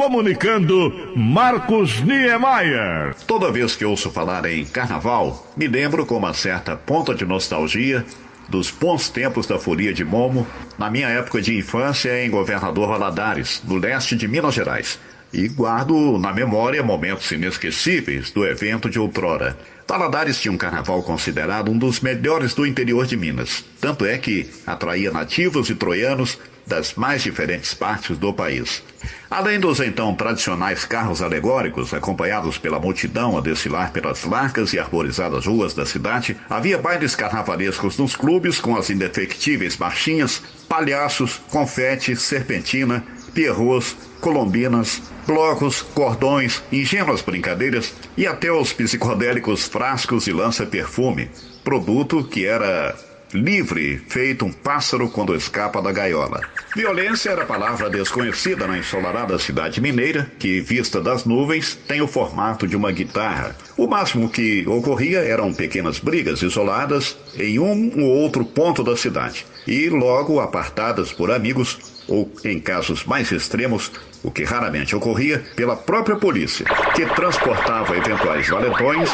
Comunicando Marcos Niemeyer. Toda vez que ouço falar em carnaval, me lembro com uma certa ponta de nostalgia dos bons tempos da folia de Momo, na minha época de infância em Governador Valadares, no leste de Minas Gerais. E guardo na memória momentos inesquecíveis do evento de outrora. Valadares tinha um carnaval considerado um dos melhores do interior de Minas. Tanto é que atraía nativos e troianos das mais diferentes partes do país. Além dos então tradicionais carros alegóricos, acompanhados pela multidão a desfilar pelas largas e arborizadas ruas da cidade, havia bailes carnavalescos nos clubes com as indefectíveis marchinhas, palhaços, confete, serpentina, pierrots, colombinas, blocos, cordões, ingênuas brincadeiras e até os psicodélicos frascos e lança-perfume, produto que era livre, feito um pássaro quando escapa da gaiola. Violência era palavra desconhecida na ensolarada cidade mineira, que, vista das nuvens, tem o formato de uma guitarra. O máximo que ocorria eram pequenas brigas isoladas em um ou outro ponto da cidade, e logo apartadas por amigos, ou, em casos mais extremos, o que raramente ocorria, pela própria polícia, que transportava eventuais valentões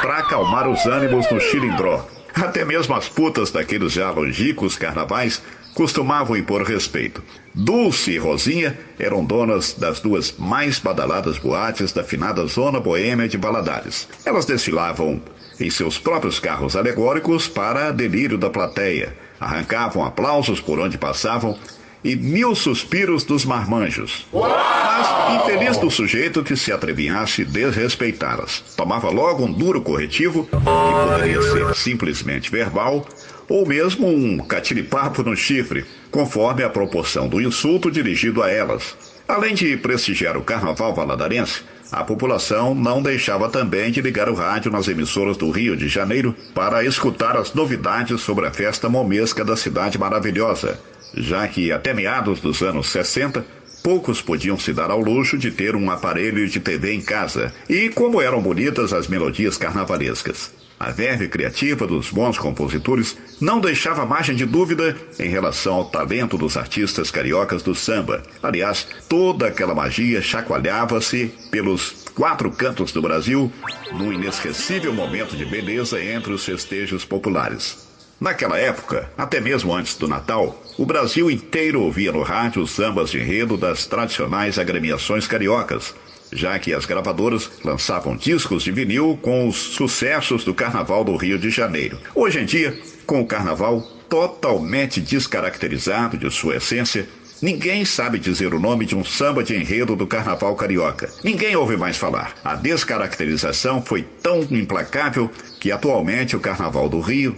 para acalmar os ânimos no chilindró. Até mesmo as putas daqueles já longínquos carnavais costumavam impor respeito. Dulce e Rosinha eram donas das duas mais badaladas boates da finada zona boêmia de Baladares. Elas desfilavam em seus próprios carros alegóricos para delírio da plateia, arrancavam aplausos por onde passavam e mil suspiros dos marmanjos. Mas infeliz do sujeito que se atreviasse desrespeitá-las. Tomava logo um duro corretivo, que poderia ser simplesmente verbal, ou mesmo um catiripapo no chifre, conforme a proporção do insulto dirigido a elas. Além de prestigiar o carnaval valadarense, a população não deixava também de ligar o rádio nas emissoras do Rio de Janeiro para escutar as novidades sobre a festa momesca da cidade maravilhosa, já que até meados dos anos 60, poucos podiam se dar ao luxo de ter um aparelho de TV em casa, e como eram bonitas as melodias carnavalescas. A verve criativa dos bons compositores não deixava margem de dúvida em relação ao talento dos artistas cariocas do samba. Aliás, toda aquela magia chacoalhava-se pelos quatro cantos do Brasil num inesquecível momento de beleza entre os festejos populares. Naquela época, até mesmo antes do Natal, o Brasil inteiro ouvia no rádio os sambas de enredo das tradicionais agremiações cariocas, já que as gravadoras lançavam discos de vinil com os sucessos do Carnaval do Rio de Janeiro. Hoje em dia, com o Carnaval totalmente descaracterizado de sua essência, Ninguém sabe dizer o nome de um samba de enredo do carnaval carioca. Ninguém ouve mais falar. A descaracterização foi tão implacável que atualmente o carnaval do Rio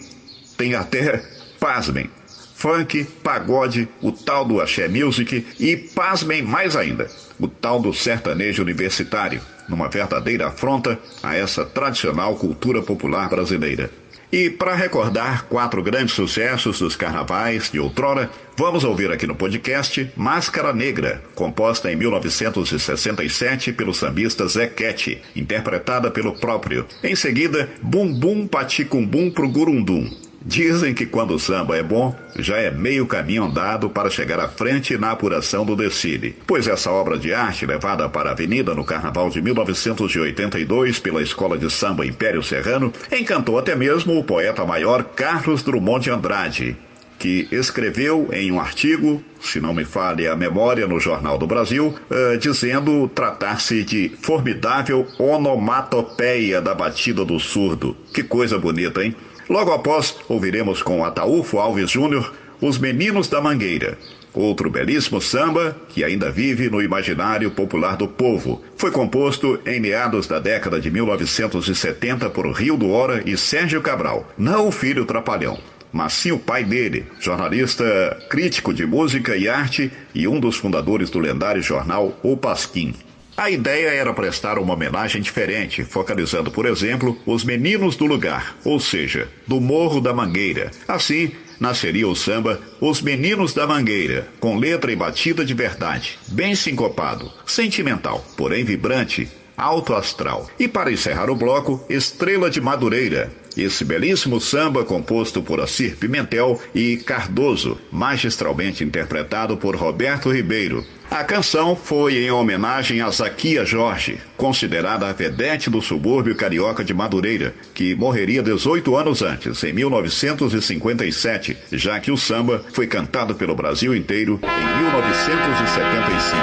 tem até, pasmem, funk, pagode, o tal do axé music e, pasmem mais ainda, o tal do sertanejo universitário, numa verdadeira afronta a essa tradicional cultura popular brasileira. E para recordar quatro grandes sucessos dos carnavais de outrora, vamos ouvir aqui no podcast Máscara Negra, composta em 1967 pelo sambista Zé Quete, interpretada pelo próprio. Em seguida, Bum Bum Paticumbum pro Gurundum, Dizem que quando o samba é bom, já é meio caminho andado para chegar à frente na apuração do desfile. Pois essa obra de arte, levada para a avenida no carnaval de 1982 pela Escola de Samba Império Serrano, encantou até mesmo o poeta maior Carlos Drummond de Andrade, que escreveu em um artigo, se não me falhe a memória, no Jornal do Brasil, uh, dizendo tratar-se de formidável onomatopeia da batida do surdo. Que coisa bonita, hein? Logo após, ouviremos com Ataúfo Alves Júnior Os Meninos da Mangueira, outro belíssimo samba que ainda vive no imaginário popular do povo. Foi composto em meados da década de 1970 por Rio do Hora e Sérgio Cabral, não o filho trapalhão mas sim o pai dele, jornalista crítico de música e arte e um dos fundadores do lendário jornal O Pasquim. A ideia era prestar uma homenagem diferente, focalizando, por exemplo, os meninos do lugar, ou seja, do Morro da Mangueira. Assim, nasceria o samba Os Meninos da Mangueira, com letra e batida de verdade, bem sincopado, sentimental, porém vibrante, alto astral. E para encerrar o bloco, Estrela de Madureira, esse belíssimo samba composto por Assir Pimentel e Cardoso, magistralmente interpretado por Roberto Ribeiro, A canção foi em homenagem a Zaquia Jorge, considerada a vedete do subúrbio carioca de Madureira, que morreria 18 anos antes, em 1957, já que o samba foi cantado pelo Brasil inteiro em 1975.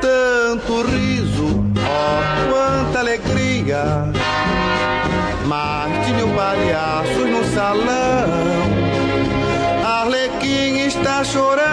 Tanto riso, ó, quanta alegria, mas de mil palhaços no salão. Arlequim está chorando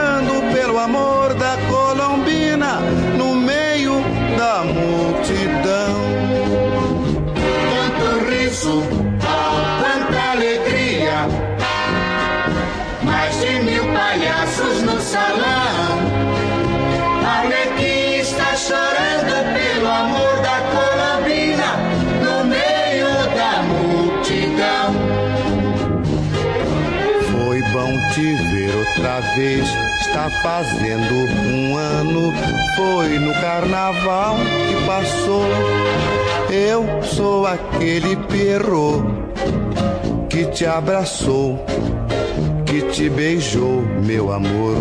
te ver outra vez. Está fazendo um ano. Foi no carnaval que passou. Eu sou aquele perro que te abraçou, que te beijou, meu amor.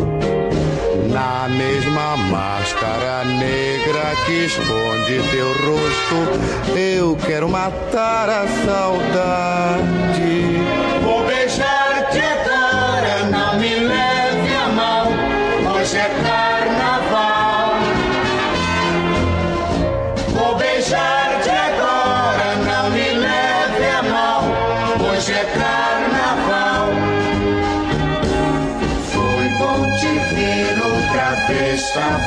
Na mesma máscara negra que esconde teu rosto, eu quero matar a saudade.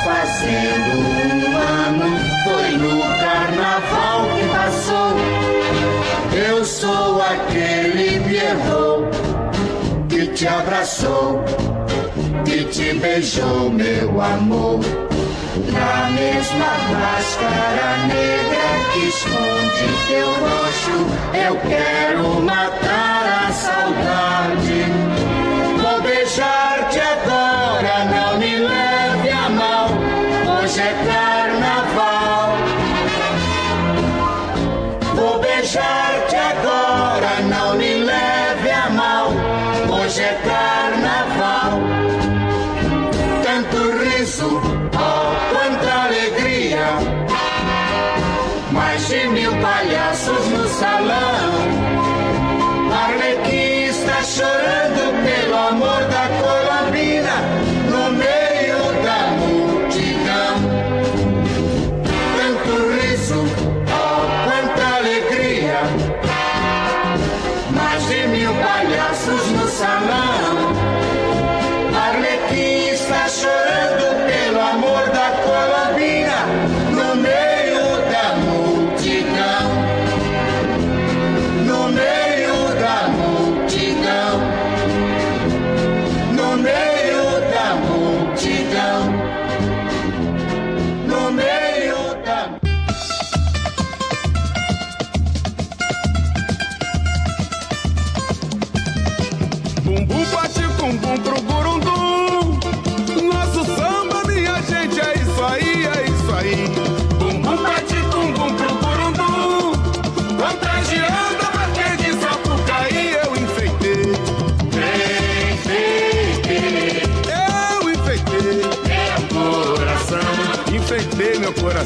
Fazendo um ano. Foi no carnaval que passou. Eu sou aquele Pierrot que te abraçou, que te beijou, meu amor. Na mesma máscara negra que esconde teu rosto, eu quero matar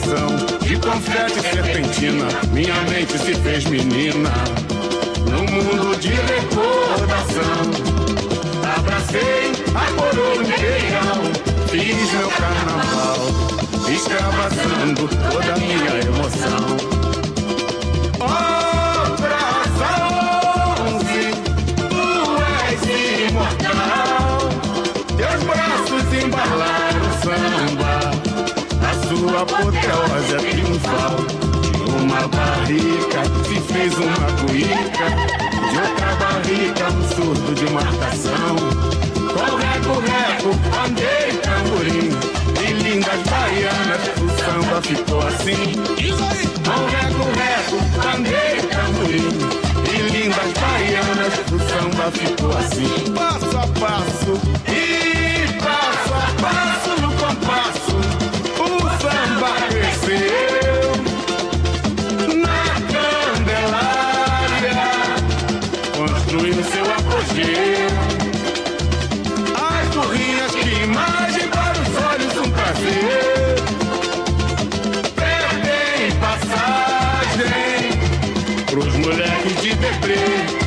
coração de confete serpentina. Minha mente se fez menina no mundo de recordação. Abracei a coroa imperial, fiz meu carnaval, extravasando toda a minha emoção. Uma barrica se fez uma cuíca, de outra barrica um surdo de marcação. Com reco-reco, pandeiro e tamborim, e lindas baianas, o samba ficou assim. Com reco-reco, pandeiro e tamborim, e lindas baianas, o samba ficou assim. Passo a passo, sempre.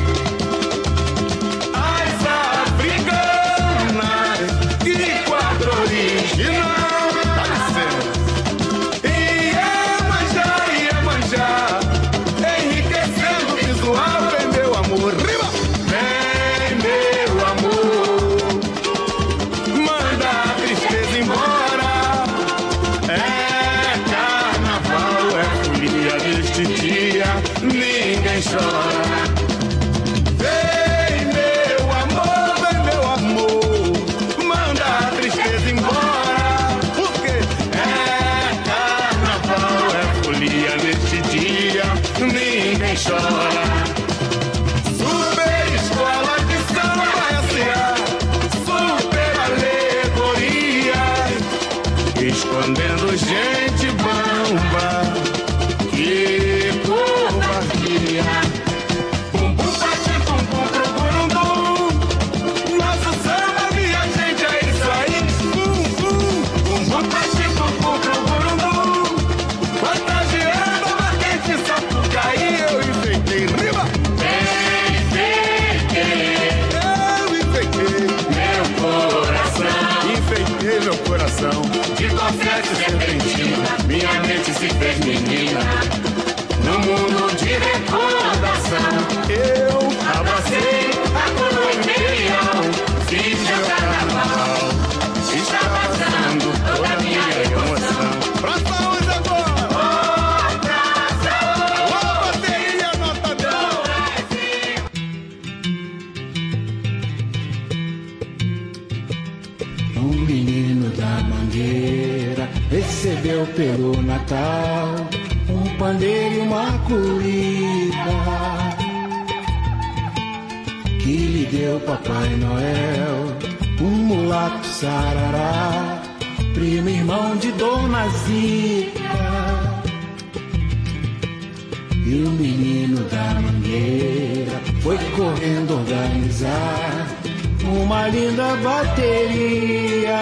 pelo Natal, um pandeiro e uma cuíca que lhe deu Papai Noel, um mulato sarará, primo irmão de Dona Zica. E o menino da mangueira foi correndo organizar uma linda bateria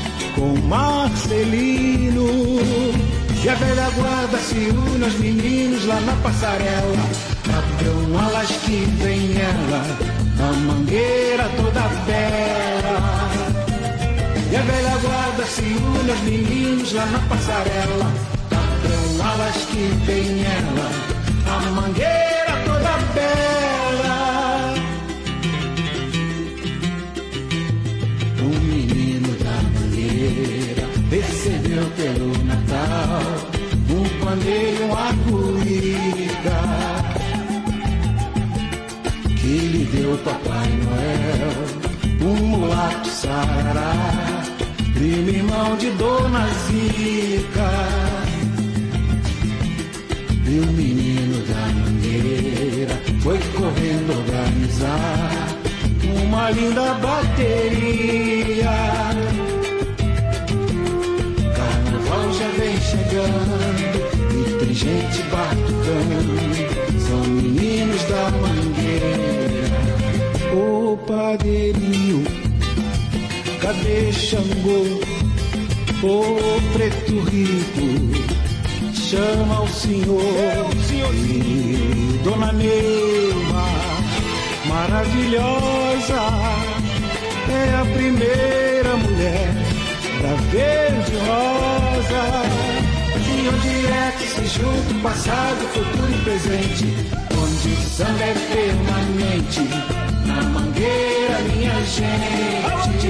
com Marcelino. E a velha guarda se une aos meninos lá na passarela, abram alas que vem ela, a mangueira toda bela. E a velha guarda se une aos meninos lá na passarela malas que tem ela, a mangueira toda bela. Pelo Natal um pandeiro, uma cuíca que lhe deu Papai Noel, um mulato sarará, primo irmão de Dona Zica. E o menino da mangueira foi correndo organizar uma linda bateria. Chegando e tem gente batucando. São meninos da mangueira. Ô padrinho, cadê Xangô? Ô preto rico chama o senhor, e Dona Neuma, maravilhosa, é a primeira mulher da verde rosa. E onde é que se junta o passado, futuro e presente, onde o samba é permanente, na mangueira, minha gente.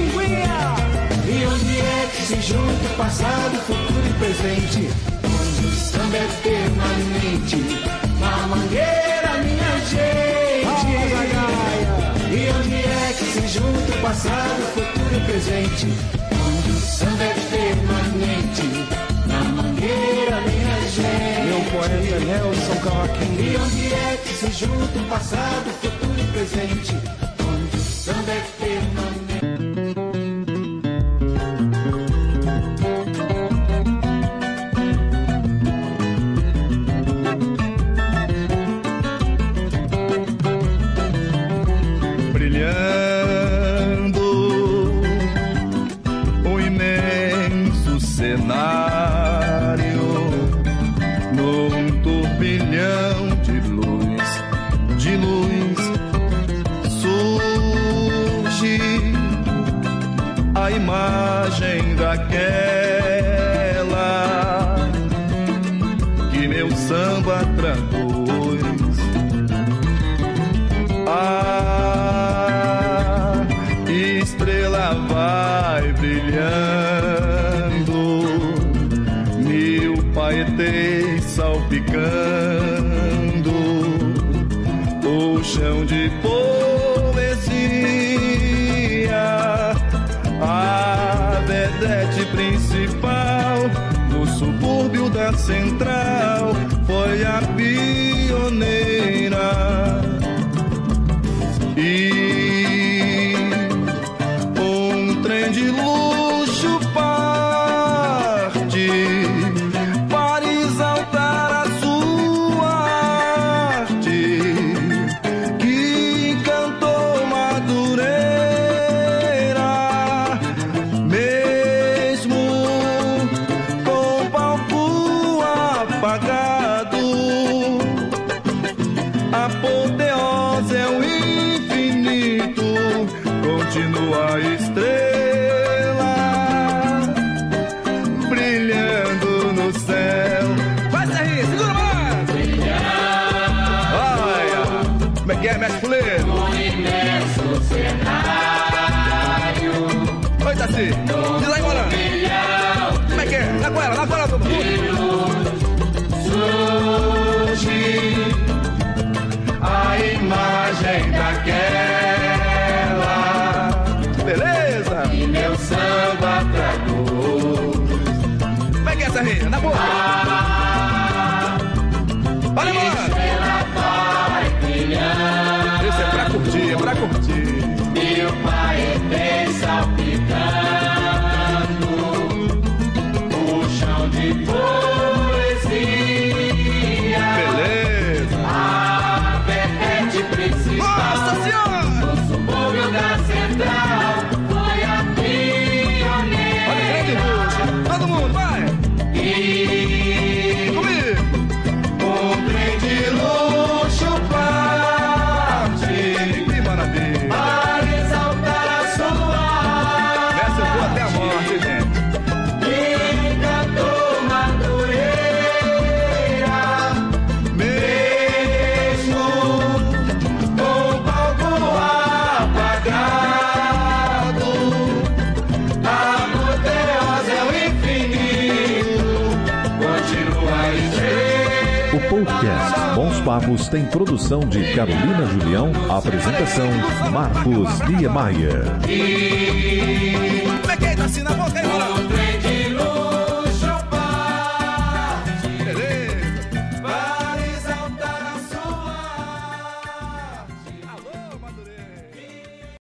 E onde é que se junta o passado, futuro e presente? samba é permanente. Na mangueira, minha gente. E onde é que se junta o passado, futuro e presente? Maria, Nelson, Coque. E onde é que se junta o passado, futuro e presente? Onde o samba é permanente. Brilhante boiando, mil paetês salpicando o chão de poesia, a vedete principal no subúrbio da central foi a pia. No. Podcast Bons Papos tem produção de Carolina Julião, apresentação Marcos Niemeyer. Como é que é? Assim na boca.